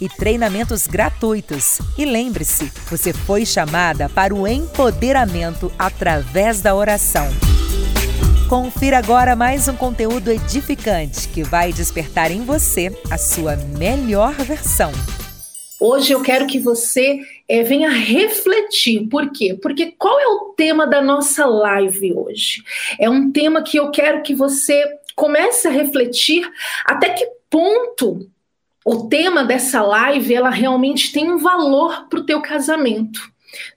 e treinamentos gratuitos. E lembre-se, você foi chamada para o empoderamento através da oração. Confira agora mais um conteúdo edificante que vai despertar em você a sua melhor versão. Hoje eu quero que você é, venha refletir. Por quê? Porque qual é o tema da nossa live hoje? É um tema que eu quero que você comece a refletir até que ponto o tema dessa live ela realmente tem um valor para o teu casamento.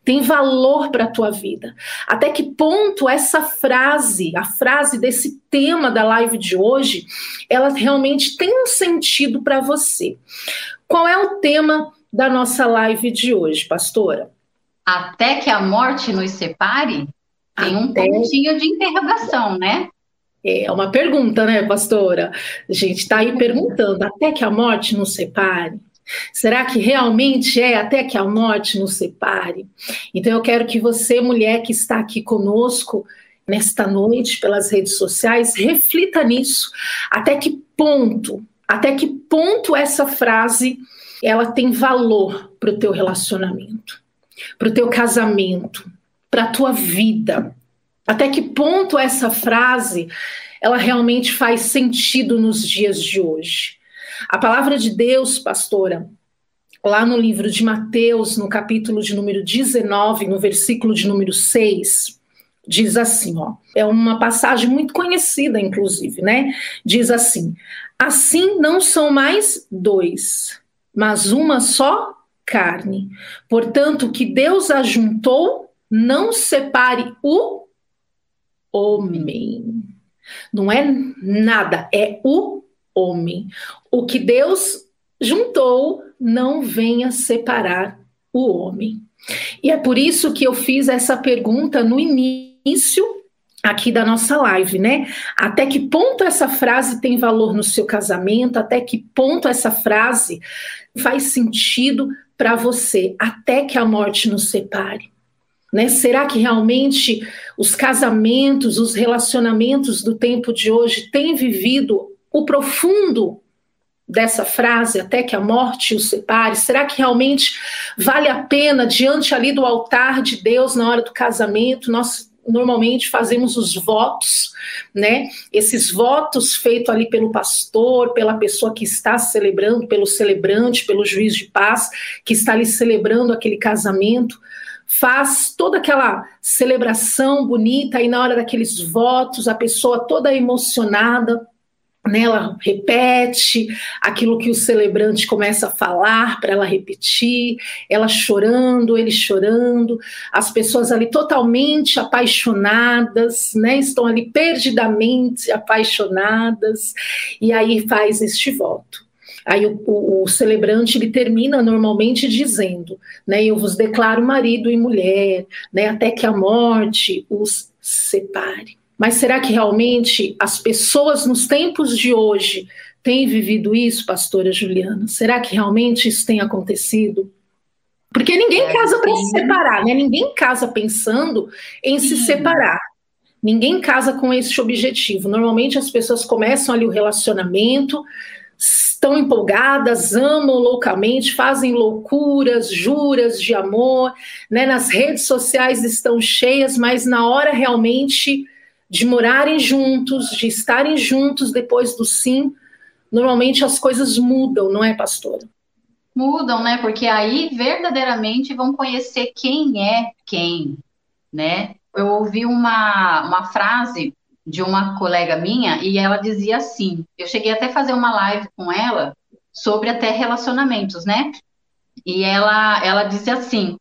Tem valor para a tua vida. Até que ponto essa frase, a frase desse tema da live de hoje, ela realmente tem um sentido para você? Qual é o tema da nossa live de hoje, pastora? Até que a morte nos separe? Tem Até... um pontinho de interrogação, né? É uma pergunta, né, pastora? A gente está aí perguntando, até que a morte nos separe? Será que realmente é até que a morte nos separe? Então eu quero que você, mulher que está aqui conosco nesta noite pelas redes sociais, reflita nisso. Até que ponto, até que ponto essa frase ela tem valor para o teu relacionamento, para o teu casamento, para a tua vida? Até que ponto essa frase ela realmente faz sentido nos dias de hoje? A palavra de Deus, pastora, lá no livro de Mateus, no capítulo de número 19, no versículo de número 6, diz assim, ó. É uma passagem muito conhecida, inclusive, né? Diz assim: Assim não são mais dois, mas uma só carne. Portanto, o que Deus ajuntou, não separe o homem. Não é nada, é o homem. O que Deus juntou não venha separar o homem. E é por isso que eu fiz essa pergunta no início aqui da nossa live, né? Até que ponto essa frase tem valor no seu casamento? Até que ponto essa frase faz sentido para você? Até que a morte nos separe. Né? Será que realmente os casamentos, os relacionamentos do tempo de hoje têm vivido o profundo dessa frase, até que a morte os separe? Será que realmente vale a pena, diante ali do altar de Deus, na hora do casamento, nós normalmente fazemos os votos, né? Esses votos feitos ali pelo pastor, pela pessoa que está celebrando, pelo celebrante, pelo juiz de paz, que está ali celebrando aquele casamento faz toda aquela celebração bonita e na hora daqueles votos a pessoa toda emocionada né, ela repete aquilo que o celebrante começa a falar para ela repetir, ela chorando, ele chorando, as pessoas ali totalmente apaixonadas, né, estão ali perdidamente apaixonadas, e aí faz este voto. Aí o, o, o, celebrante ele termina normalmente dizendo, né, eu vos declaro marido e mulher, né, até que a morte os separe. Mas será que realmente as pessoas nos tempos de hoje têm vivido isso, pastora Juliana? Será que realmente isso tem acontecido? Porque ninguém é, casa para se separar, né? Ninguém casa pensando em sim. se separar. Ninguém casa com esse objetivo. Normalmente as pessoas começam ali o relacionamento, estão empolgadas, amam loucamente, fazem loucuras, juras de amor, né? Nas redes sociais estão cheias, mas na hora realmente de morarem juntos, de estarem juntos depois do sim, normalmente as coisas mudam, não é, pastora? Mudam, né? Porque aí verdadeiramente vão conhecer quem é quem, né? Eu ouvi uma, uma frase de uma colega minha e ela dizia assim: eu cheguei até a fazer uma live com ela sobre até relacionamentos, né? E ela ela disse assim: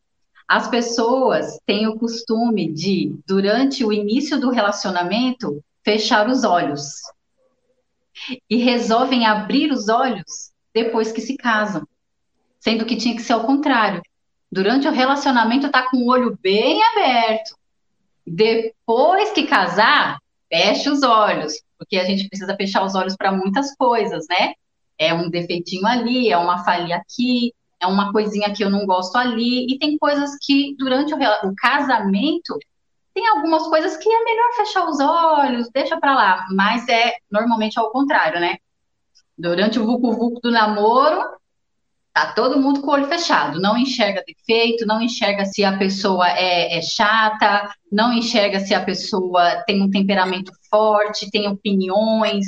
as pessoas têm o costume de durante o início do relacionamento fechar os olhos e resolvem abrir os olhos depois que se casam, sendo que tinha que ser ao contrário. Durante o relacionamento tá com o olho bem aberto. Depois que casar, feche os olhos, porque a gente precisa fechar os olhos para muitas coisas, né? É um defeitinho ali, é uma falha aqui, é uma coisinha que eu não gosto ali, e tem coisas que durante o, o casamento tem algumas coisas que é melhor fechar os olhos, deixa para lá, mas é normalmente ao contrário, né? Durante o vucu-vucu do namoro, Tá todo mundo com o olho fechado, não enxerga defeito, não enxerga se a pessoa é, é, chata, não enxerga se a pessoa tem um temperamento forte, tem opiniões,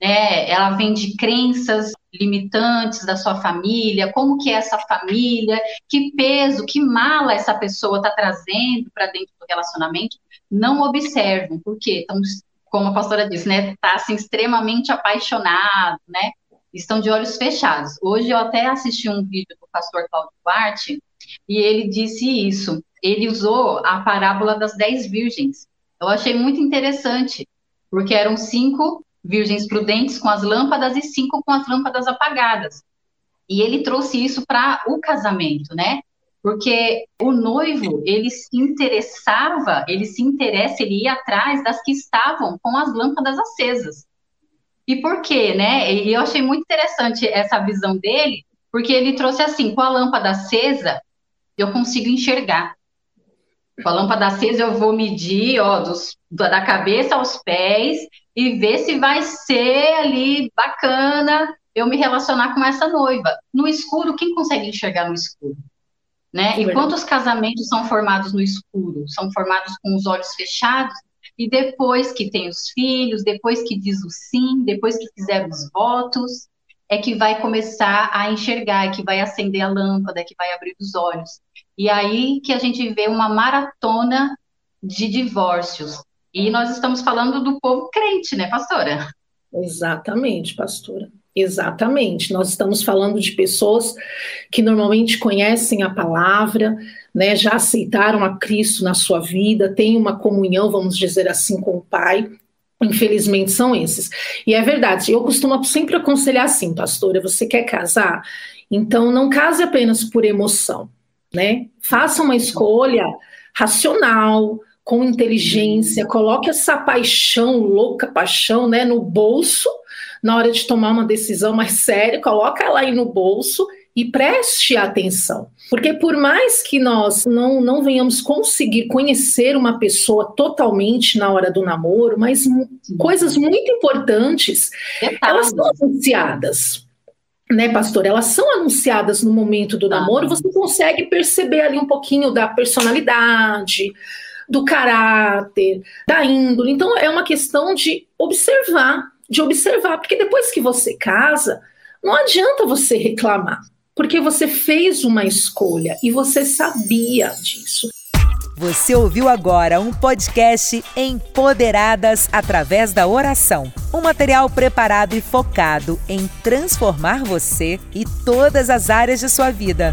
né? Ela vem de crenças limitantes da sua família, como que é essa família, que peso, que mala essa pessoa está trazendo para dentro do relacionamento. Não observam, porque estão, como a pastora disse, né? Tá assim, extremamente apaixonado, né? Estão de olhos fechados. Hoje eu até assisti um vídeo do pastor Claudio Duarte e ele disse isso. Ele usou a parábola das dez virgens. Eu achei muito interessante, porque eram cinco virgens prudentes com as lâmpadas e cinco com as lâmpadas apagadas. E ele trouxe isso para o casamento, né? Porque o noivo, ele se interessava, ele se interessa, ele ia atrás das que estavam com as lâmpadas acesas. E por quê, né? E eu achei muito interessante essa visão dele, porque ele trouxe assim, com a lâmpada acesa, eu consigo enxergar. Com a lâmpada acesa eu vou medir, ó, dos, da cabeça aos pés e ver se vai ser ali bacana eu me relacionar com essa noiva. No escuro, quem consegue enxergar no escuro? Né? E quantos casamentos são formados no escuro? São formados com os olhos fechados e depois que tem os filhos, depois que diz o sim, depois que fizer os votos, é que vai começar a enxergar, é que vai acender a lâmpada, é que vai abrir os olhos. E aí que a gente vê uma maratona de divórcios. E nós estamos falando do povo crente, né, pastora? Exatamente, pastora. Exatamente. Nós estamos falando de pessoas que normalmente conhecem a palavra, né, já aceitaram a Cristo na sua vida, têm uma comunhão, vamos dizer assim, com o Pai. Infelizmente são esses. E é verdade, eu costumo sempre aconselhar assim, pastora, você quer casar? Então não case apenas por emoção, né? Faça uma escolha racional, com inteligência, coloque essa paixão, louca paixão, né, no bolso, na hora de tomar uma decisão mais séria, coloca ela aí no bolso e preste atenção. Porque por mais que nós não, não venhamos conseguir conhecer uma pessoa totalmente na hora do namoro, mas coisas muito importantes, elas são anunciadas. Né, pastor? Elas são anunciadas no momento do namoro, você consegue perceber ali um pouquinho da personalidade, do caráter, da índole. Então é uma questão de observar, de observar, porque depois que você casa, não adianta você reclamar porque você fez uma escolha e você sabia disso. Você ouviu agora um podcast Empoderadas através da oração. Um material preparado e focado em transformar você e todas as áreas de sua vida.